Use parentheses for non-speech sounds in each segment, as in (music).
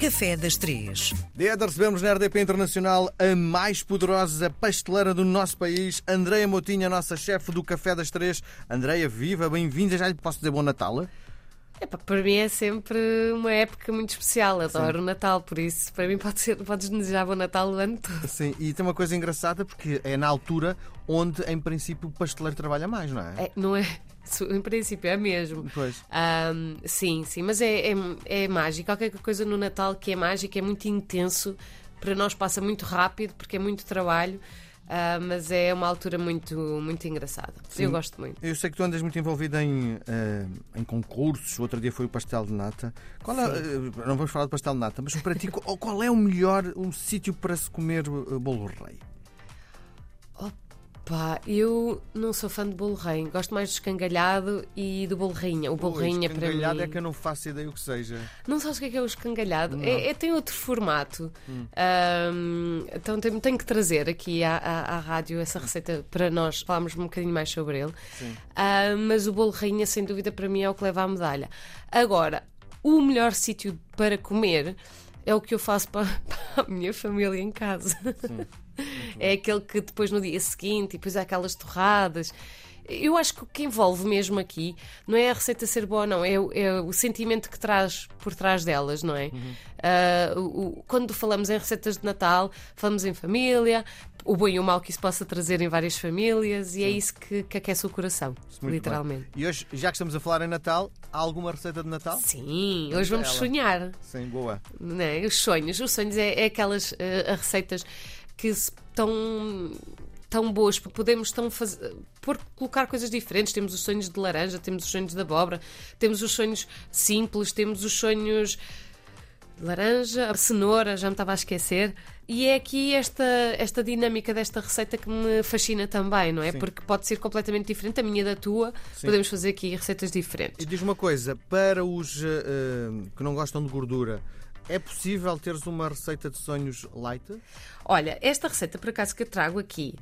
Café das Três. Dia de recebemos na RDP Internacional a mais poderosa pasteleira do nosso país, Andreia Motinha, nossa chefe do Café das Três. Andreia, viva, bem-vinda. Já lhe posso dizer bom Natal? Epá, para mim é sempre uma época muito especial. Adoro o Natal, por isso, para mim pode ser, podes desejar bom Natal o ano todo. Sim, e tem uma coisa engraçada porque é na altura onde, em princípio, o pasteleiro trabalha mais, não é? É, não é? (laughs) Em princípio é mesmo. Pois. Ahm, sim, sim, mas é, é, é mágico. Qualquer coisa no Natal que é mágico é muito intenso. Para nós passa muito rápido porque é muito trabalho. ah, mas é uma altura muito, muito engraçada. Sim. Eu gosto muito. Eu sei que tu andas muito envolvida em, eh, em concursos. Outro dia foi o pastel de nata. Qual é, eh, não vamos falar de pastel de nata, mas para ti, (laughs) qual é o melhor um sítio para se comer bolo rei? Eu não sou fã de bolo rei. Gosto mais do escangalhado e do bolo rainha. O bolo rainha para mim. escangalhado é que eu não faço ideia o que seja. Não sabes o que é, que é o escangalhado? É, é- tem outro formato. Hum. Ahm, então tenho, tenho que trazer aqui à, à- à rádio essa receita para nós falarmos um bocadinho mais sobre ele. Sim. Mas o bolo rainha, sem dúvida, para mim é o que leva à medalha. Agora, o melhor sítio para comer é o que eu faço para, (laughs) para a minha família em casa. É aquele que depois no dia seguinte, e depois há aquelas torradas. Eu acho que o que envolve mesmo aqui não é a receita ser boa, não, é, o- é o sentimento que traz por trás delas, não é? Ah, o- o- quando falamos em receitas de Natal, falamos em família, o bom e o mau que isso possa trazer em várias famílias, e é isso que, que aquece o coração, Muito literalmente. bem. E hoje, já que estamos a falar em Natal, há alguma receita de Natal? Sim, hoje vamos ela. sonhar. Sim, boa. não é? Os sonhos. Os sonhos é, é aquelas eh, receitas que se- tão boas, porque podemos tão fazer, por colocar coisas diferentes. Temos os sonhos de laranja, temos os sonhos de abóbora, temos os sonhos simples, temos os sonhos de laranja, a cenoura, já me estava a esquecer. E é aqui esta, esta dinâmica desta receita que me fascina também, não é? Sim. Porque pode ser completamente diferente, a minha da tua. Sim. Podemos fazer aqui receitas diferentes. E diz uma coisa, para os eh, que não gostam de gordura, é possível teres uma receita de sonhos light? Olha, esta receita por acaso que eu trago aqui,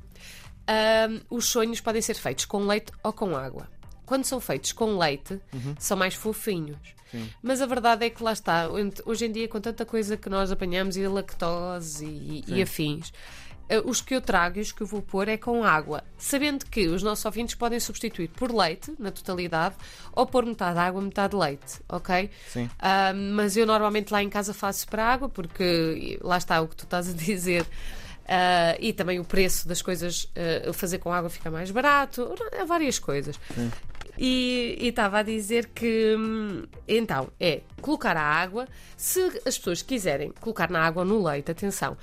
ahm, os sonhos podem ser feitos com leite ou com água. Quando são feitos com leite, são mais fofinhos. Sim. Mas a verdade é que lá está, hoje em dia, com tanta coisa que nós apanhamos e a lactose e, e afins, os que eu trago e os que eu vou pôr é com água, sabendo que os nossos ouvintes podem substituir por leite, na totalidade, ou pôr metade água, metade leite, ok? Sim. Ah, mas eu normalmente lá em casa faço para água, porque lá está o que tu estás a dizer. Ah, e também o preço das coisas, ah, fazer com água fica mais barato, há várias coisas. E e estava a dizer que hum, então é colocar a água. Se as pessoas quiserem colocar na água ou no leite, atenção,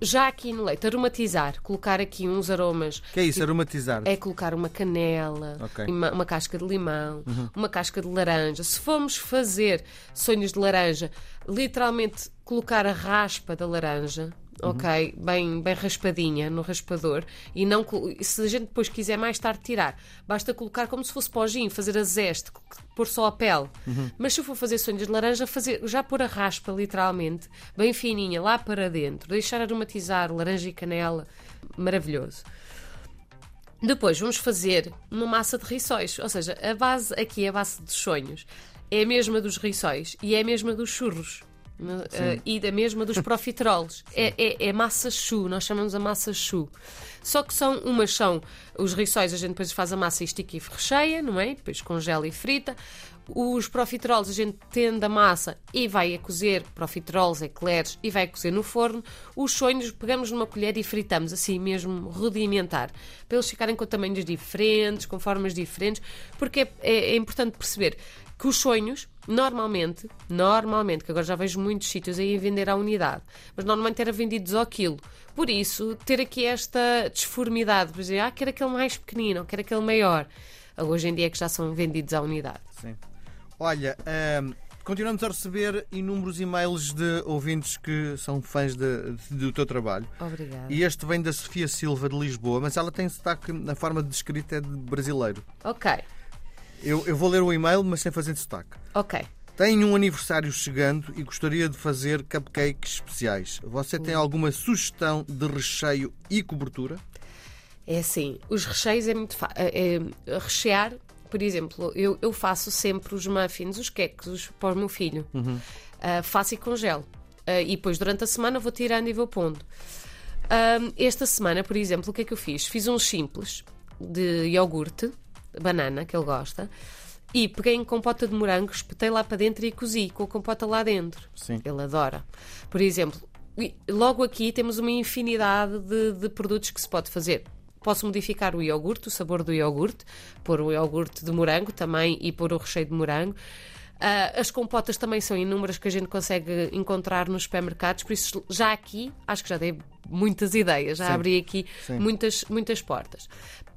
já aqui no leite, aromatizar, colocar aqui uns aromas Que é isso, aromatizar? é colocar uma canela, Ok. uma, uma casca de limão, uma casca de laranja. Se formos fazer sonhos de laranja, literalmente colocar a raspa da laranja. Ok, bem, bem raspadinha no raspador e não se a gente depois quiser mais tarde tirar, basta colocar como se fosse pojinho, fazer a zeste, pôr só a pele. Mas se eu for fazer sonhos de laranja, fazer, já pôr a raspa literalmente, bem fininha, lá para dentro, deixar aromatizar laranja e canela, maravilhoso. Depois vamos fazer uma massa de rissóis, ou seja, a base aqui, a base dos sonhos, é a mesma dos rissóis e é a mesma dos churros. Eh, e da mesma dos (laughs) profiteroles. É, é, é massa chu, nós chamamos a massa chu. Só que são, umas são os rissóis, a gente depois faz a massa e estica e recheia, não é? Depois congela e frita. Os profiteroles a gente tende a massa e vai a cozer profiteroles, eclairs e vai a cozer no forno. Os sonhos pegamos numa colher e fritamos assim mesmo rudimentar, para eles ficarem com tamanhos diferentes, com formas diferentes, porque é, é- é importante perceber que os sonhos, normalmente, normalmente, que agora já vejo muitos sítios aí a vender à unidade, mas normalmente era vendidos ao quilo. Por isso, ter aqui esta disformidade, por exemplo, ah, quero aquele mais pequenino, quero aquele maior. Hoje em dia é que já são vendidos à unidade. Sim. Olha, ahm, continuamos a receber inúmeros e-mails de ouvintes que são fãs de- de- do teu trabalho. Obrigada. E este vem da Sofia Silva de Lisboa, mas ela tem sotaque, na forma de escrita é de brasileiro. Ok, Eu, eu vou ler o e-mail, mas sem fazer sotaque. ok. Tenho um aniversário chegando e gostaria de fazer cupcakes especiais. Você tem alguma sugestão de recheio e cobertura? É assim, os recheios é muito fácil. rechear, por exemplo, eu, eu faço sempre os muffins, os queques para o meu filho. Ah, faço e congelo. Uh, e depois, durante a semana, vou tirando e vou pondo. Um, esta semana, por exemplo, o que é que eu fiz? Fiz uns simples de iogurte, banana, que ele gosta, e peguei em compota de morango, espetei lá para dentro e cozi com a compota lá dentro. Sim. Ele adora. Por exemplo, logo aqui temos uma infinidade de, de produtos que se pode fazer. Posso modificar o iogurte, o sabor do iogurte, pôr o iogurte de morango também e pôr o recheio de morango. Uh, as compotas também são inúmeras que a gente consegue encontrar nos supermercados, por isso já aqui acho que já dei muitas ideias, já Sim. abri aqui muitas, muitas portas.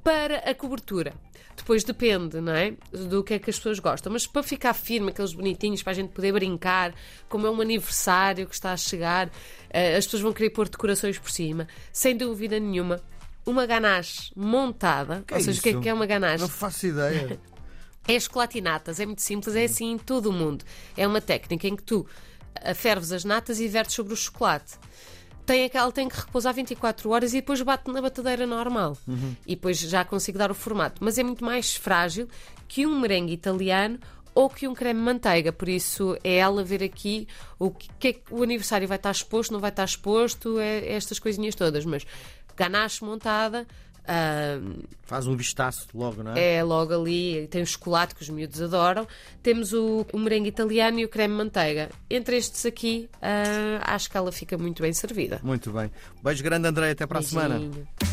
Para a cobertura, depois depende, não é? Do que é que as pessoas gostam. Mas para ficar firme, aqueles bonitinhos, para a gente poder brincar, como é um aniversário que está a chegar, uh, as pessoas vão querer pôr decorações por cima, sem dúvida nenhuma. Uma ganache montada, que ou é seja, o que é que é uma ganache? Não faço ideia. (laughs) É chocolatinatas, é muito simples, é assim em todo o mundo. É uma técnica em que tu ferves as natas e vertes sobre o chocolate. Tem aquela, tem que repousar 24 horas e depois bate na batadeira normal. Uhum. E depois já consigo dar o formato. Mas é muito mais frágil que um merengue italiano ou que um creme manteiga. Por isso é ela ver aqui o que é que o aniversário vai estar exposto, não vai estar exposto, é, é estas coisinhas todas. Mas ganache montada, Uh, Faz um vistaço logo, não é? É, logo ali. Tem o chocolate que os miúdos adoram. Temos o, o merengue italiano e o creme manteiga. Entre estes aqui, uh, acho que ela fica muito bem servida. Muito bem. Beijo grande, André. Até para Beijinho. a semana.